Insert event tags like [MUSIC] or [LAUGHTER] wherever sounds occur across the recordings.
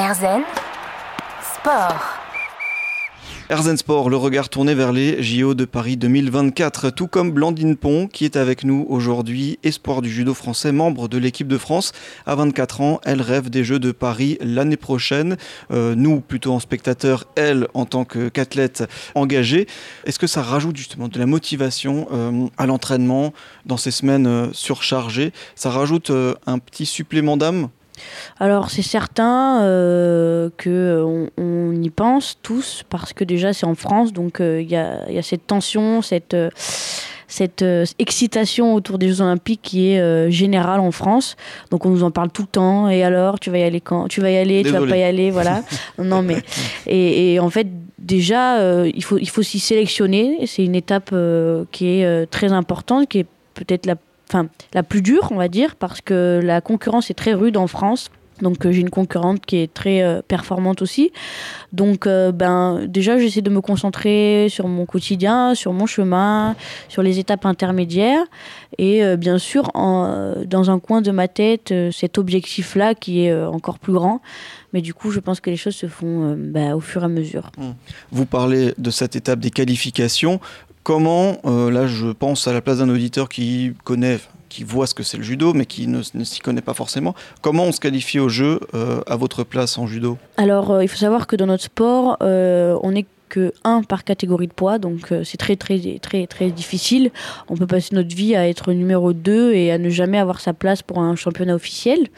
Erzen Sport. Erzen Sport, le regard tourné vers les JO de Paris 2024, tout comme Blandine Pont qui est avec nous aujourd'hui, espoir du judo français, membre de l'équipe de France. À 24 ans, elle rêve des Jeux de Paris l'année prochaine. Euh, nous, plutôt en spectateur, elle en tant qu'athlète engagée. Est-ce que ça rajoute justement de la motivation euh, à l'entraînement dans ces semaines euh, surchargées? Ça rajoute un petit supplément d'âme? Alors c'est certain euh, qu'on on y pense tous parce que déjà c'est en France, donc euh, il y, a, cette tension, cette, euh, cette excitation autour des Jeux Olympiques qui est générale en France. Donc on nous en parle tout le temps. Et alors, tu vas y aller quand? Tu vas y aller, tu vas pas y aller, voilà. [LAUGHS] non mais et, en fait déjà il faut il faut s'y sélectionner. C'est une étape qui est très importante, qui est peut-être la enfin la plus dure, on va dire, parce que la concurrence est très rude en France. Donc euh, j'ai une concurrente qui est très euh, performante aussi. Donc euh, ben déjà j'essaie de me concentrer sur mon quotidien, sur mon chemin, sur les étapes intermédiaires et bien sûr dans un coin de ma tête cet objectif là qui est encore plus grand. Mais du coup je pense que les choses se font ben, au fur et à mesure. Vous parlez de cette étape des qualifications. Comment, euh, là je pense à la place d'un auditeur qui connaît, qui voit ce que c'est le judo, mais qui ne, s'y connaît pas forcément, comment on se qualifie au jeu euh, à votre place en judo? Alors euh, il faut savoir que dans notre sport, on n'est que un par catégorie de poids, donc c'est très très très très difficile. On peut passer notre vie à être numéro 2 et à ne jamais avoir sa place pour un championnat officiel.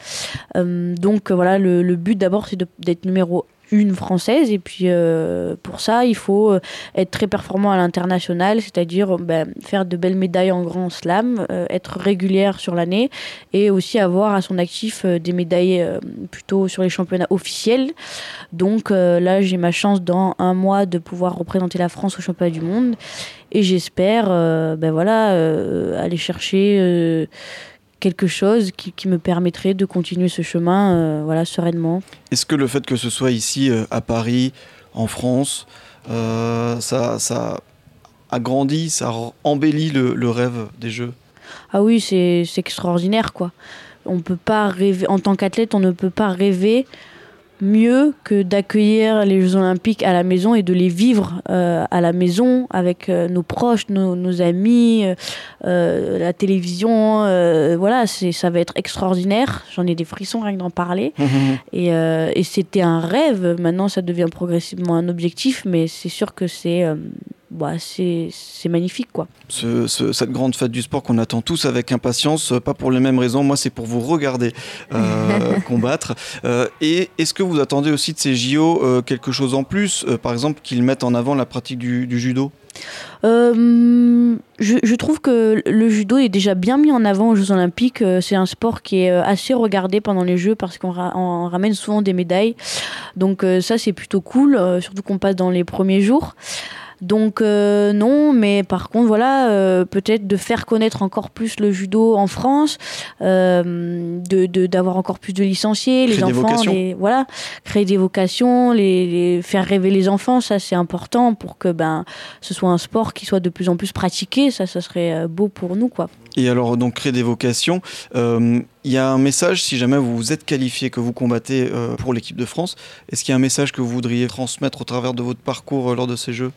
donc voilà, le, le but d'abord c'est d'être numéro une française. Et puis euh, pour ça, il faut euh, être très performant à l'international, c'est-à-dire ben, faire de belles médailles en grand slam, euh, être régulière sur l'année et aussi avoir à son actif des médailles plutôt sur les championnats officiels. Donc là, j'ai ma chance dans un mois de pouvoir représenter la France au championnat du monde et j'espère ben voilà, aller chercher quelque chose qui, me permettrait de continuer ce chemin euh, voilà, sereinement. Est-ce que le fait que ce soit ici euh, à Paris, en France, euh, ça, ça agrandit, ça embellit le, rêve des Jeux? Ah oui, c'est extraordinaire quoi. On peut pas rêver, en tant qu'athlète, on ne peut pas rêver mieux que d'accueillir les Jeux Olympiques à la maison et de les vivre euh, à la maison avec euh, nos proches, nos, amis, euh, la télévision. voilà, ça va être extraordinaire. J'en ai des frissons rien que d'en parler. et, et c'était un rêve. Maintenant, ça devient progressivement un objectif, mais c'est sûr que c'est bah, c'est magnifique. quoi. cette grande fête du sport qu'on attend tous avec impatience, euh, pas pour les mêmes raisons, moi c'est pour vous regarder euh, [LAUGHS] combattre. Euh, et est-ce que vous attendez aussi de ces JO quelque chose en plus, par exemple qu'ils mettent en avant la pratique du, judo? Je, trouve que le judo est déjà bien mis en avant aux Jeux Olympiques. C'est un sport qui est assez regardé pendant les Jeux parce qu'on ramène souvent des médailles. Donc ça, c'est plutôt cool, surtout qu'on passe dans les premiers jours. Donc euh, non, mais par contre voilà, euh, peut-être de faire connaître encore plus le judo en France, euh, de d'avoir encore plus de licenciés, les enfants, voilà, créer des vocations, les, faire rêver les enfants, ça c'est important pour que ben ce soit un sport qui soit de plus en plus pratiqué, ça ça serait beau pour nous quoi. Et alors, donc, créer des vocations. Il y a un message, si jamais vous êtes qualifié, que vous combattez pour l'équipe de France, est-ce qu'il y a un message que vous voudriez transmettre au travers de votre parcours lors de ces Jeux?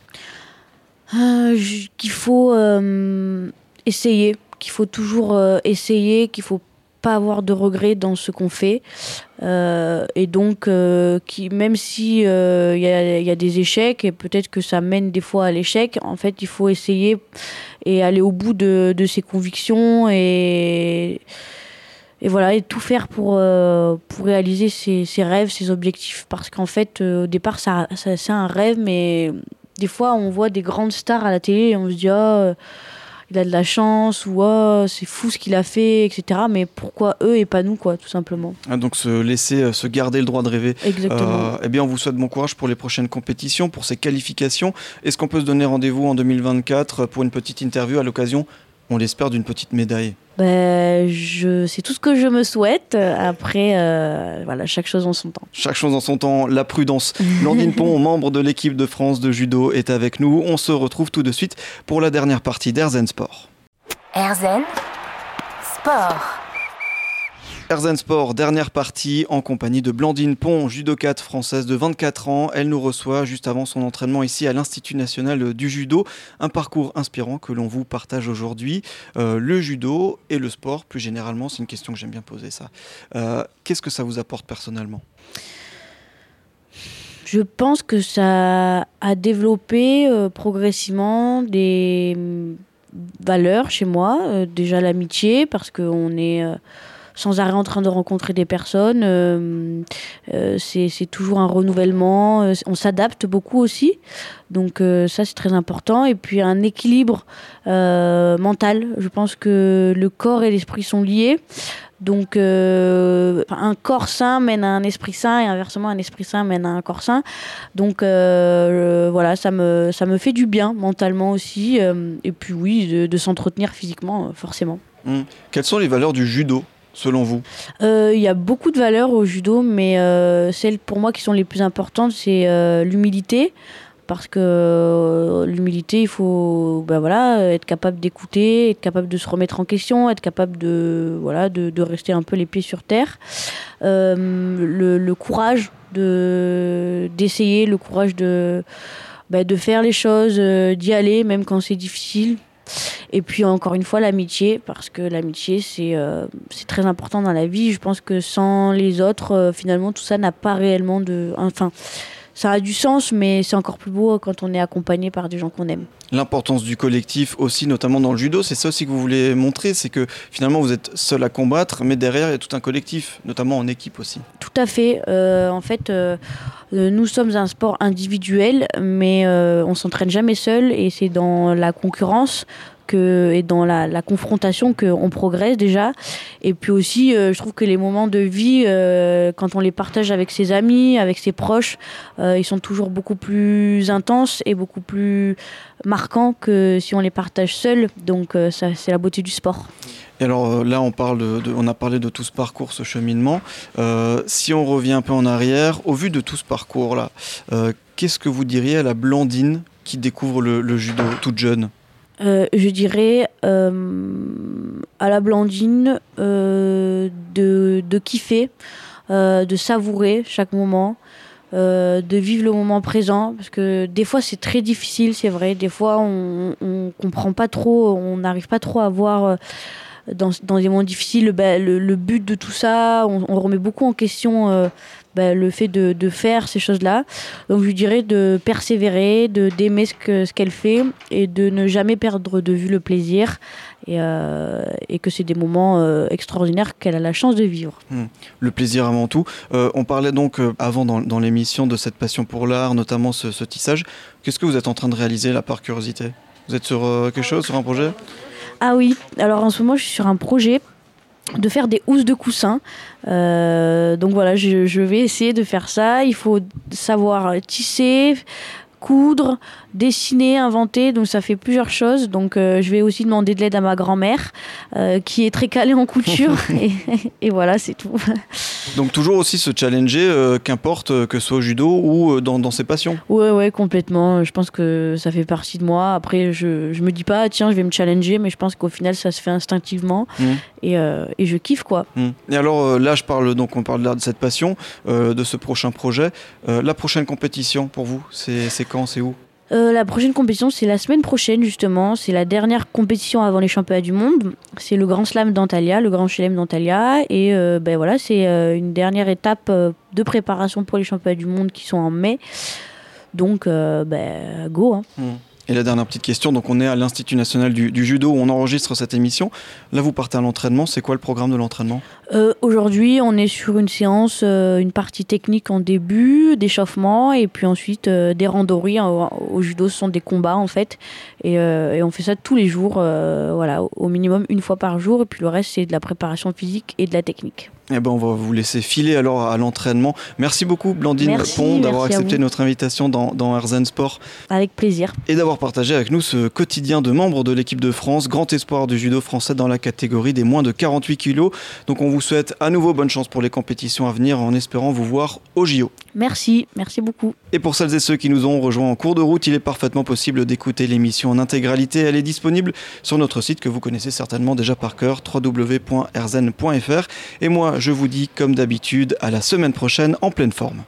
Euh, qu'il faut euh, essayer, qu'il faut toujours euh, essayer, qu'il faut pas avoir de regrets dans ce qu'on fait. et donc, même si il y, a des échecs, et peut-être que ça mène des fois à l'échec, en fait, il faut essayer et aller au bout de, ses convictions et, et voilà, et tout faire pour, pour réaliser ses, rêves, ses objectifs. Parce qu'en fait, au départ, ça, ça c'est un rêve, mais des fois, on voit des grandes stars à la télé et on se dit, oh, il a de la chance ou oh, c'est fou ce qu'il a fait, etc. Mais pourquoi eux et pas nous, quoi, tout simplement. Ah, donc se laisser, euh, se garder le droit de rêver. Exactement. Euh, eh bien, on vous souhaite bon courage pour les prochaines compétitions, pour ces qualifications. Est-ce qu'on peut se donner rendez-vous en 2024 pour une petite interview à l'occasion, on l'espère, d'une petite médaille ben, je, c'est tout ce que je me souhaite. Après, euh, voilà, chaque chose en son temps. Chaque chose en son temps, la prudence. [LAUGHS] Landine Pont, membre de l'équipe de France de judo, est avec nous. On se retrouve tout de suite pour la dernière partie d'Airzen Sport. Airzen Sport. Erzen Sport, dernière partie en compagnie de Blandine Pont, judokate française de 24 ans. Elle nous reçoit juste avant son entraînement ici à l'Institut national du judo. Un parcours inspirant que l'on vous partage aujourd'hui. Euh, le judo et le sport, plus généralement, c'est une question que j'aime bien poser ça. Euh, qu'est-ce que ça vous apporte personnellement? Je pense que ça a développé euh, progressivement des valeurs chez moi. déjà l'amitié, parce qu'on est sans arrêt en train de rencontrer des personnes. Euh, euh, c'est toujours un renouvellement. Euh, on s'adapte beaucoup aussi. Donc ça, c'est très important. Et puis un équilibre mental. Je pense que le corps et l'esprit sont liés. Donc, un corps sain mène à un esprit sain et inversement, un esprit sain mène à un corps sain. Donc, voilà, ça me, ça me fait du bien mentalement aussi. et puis, oui, de, s'entretenir physiquement, forcément. Hum. Quelles sont les valeurs du judo? Selon vous euh, Il y a beaucoup de valeurs au judo, mais euh, celles pour moi qui sont les plus importantes, c'est euh, l'humilité. Parce que l'humilité, il faut ben voilà, être capable d'écouter, être capable de se remettre en question, être capable de, voilà, de, rester un peu les pieds sur terre. Le, le, courage d'essayer, le courage de, ben, de faire les choses, d'y aller, même quand c'est difficile. Et puis encore une fois, l'amitié, parce que l'amitié, c'est euh, c'est très important dans la vie. Je pense que sans les autres, euh, finalement, tout ça n'a pas réellement de... Enfin, ça a du sens, mais c'est encore plus beau quand on est accompagné par des gens qu'on aime. L'importance du collectif aussi, notamment dans le judo, c'est ça aussi que vous voulez montrer, c'est que finalement vous êtes seul à combattre, mais derrière il y a tout un collectif, notamment en équipe aussi. Tout à fait. Euh, en fait, nous sommes un sport individuel, mais on s'entraîne jamais seul, et c'est dans la concurrence et dans la, confrontation qu'on progresse déjà. Et puis aussi, euh, je trouve que les moments de vie, euh, quand on les partage avec ses amis, avec ses proches, euh, ils sont toujours beaucoup plus intenses et beaucoup plus marquants que si on les partage seul. Donc ça, c'est la beauté du sport. Et alors là, on, parle on a parlé de tout ce parcours, ce cheminement. si on revient un peu en arrière, au vu de tout ce parcours-là, qu'est-ce que vous diriez à la Blandine qui découvre le, le judo toute jeune? Euh, je dirais euh, à la Blandine euh, de, de, kiffer, de savourer chaque moment, de vivre le moment présent. Parce que des fois, c'est très difficile, c'est vrai. Des fois, on comprend pas trop, on n'arrive pas trop à voir. Dans, des moments difficiles, bah, le, le, but de tout ça, on remet beaucoup en question bah, le fait de, de faire ces choses-là. Donc je lui dirais de persévérer, de d'aimer ce que ce qu'elle fait et de ne jamais perdre de vue le plaisir et, euh, et que c'est des moments euh, extraordinaires qu'elle a la chance de vivre. Hmm. Le plaisir avant tout. Euh, on parlait donc avant dans, dans l'émission de cette passion pour l'art, notamment ce, ce tissage. Qu'est-ce que vous êtes en train de réaliser là par curiosité? Vous êtes sur quelque chose, sur un projet? Ah oui, alors en ce moment je suis sur un projet de faire des housses de coussins. Euh, donc voilà, je, je, vais essayer de faire ça. Il faut savoir tisser, coudre, dessiner, inventer. Donc ça fait plusieurs choses. Donc euh, je vais aussi demander de l'aide à ma grand-mère euh, qui est très calée en couture. [LAUGHS] et, et, voilà, c'est tout. [LAUGHS] Donc toujours aussi se challenger, euh, qu'importe euh, que ce soit au judo ou euh, dans, dans, ses passions. Ouais, ouais, complètement. Je pense que ça fait partie de moi. Après, je, je me dis pas, tiens, je vais me challenger, mais je pense qu'au final, ça se fait instinctivement. Mmh. Et, euh, et, je kiffe, quoi. Mmh. Et alors là, je parle donc, on parle là de cette passion, de ce prochain projet. la prochaine compétition pour vous, c'est quand, c'est où? Euh, la prochaine compétition, c'est la semaine prochaine, justement. C'est la dernière compétition avant les championnats du monde. C'est le Grand Slam d'Antalya, le Grand Chelem d'Antalya. Et euh, ben voilà, c'est euh, une dernière étape de préparation pour les championnats du monde qui sont en mai. Donc, ben, go. Hein. Mmh. Et la dernière petite question, donc on est à l'Institut national du, judo où on enregistre cette émission. Là, vous partez à l'entraînement. C'est quoi le programme de l'entraînement? Euh, Aujourd'hui, on est sur une séance, euh, une partie technique en début, d'échauffement, et puis ensuite euh, des randonnées. Au, au, judo, ce sont des combats en fait, et, et on fait ça tous les jours, voilà, au minimum une fois par jour. Et puis le reste, c'est de la préparation physique et de la technique. Eh ben, on va vous laisser filer alors à l'entraînement. Merci beaucoup, Blandine merci, Pont, d'avoir accepté notre invitation dans, dans Herzen Sport. Avec plaisir. Et d'avoir partagé avec nous ce quotidien de membre de l'équipe de France, grand espoir du judo français dans la catégorie des moins de 48 kilos. Donc on vous vous souhaite à nouveau bonne chance pour les compétitions à venir en espérant vous voir au JO. Merci, merci beaucoup. Et pour celles et ceux qui nous ont rejoints en cours de route, il est parfaitement possible d'écouter l'émission en intégralité. Elle est disponible sur notre site que vous connaissez certainement déjà par cœur, www.rzen.fr. Et moi, je vous dis comme d'habitude à la semaine prochaine en pleine forme.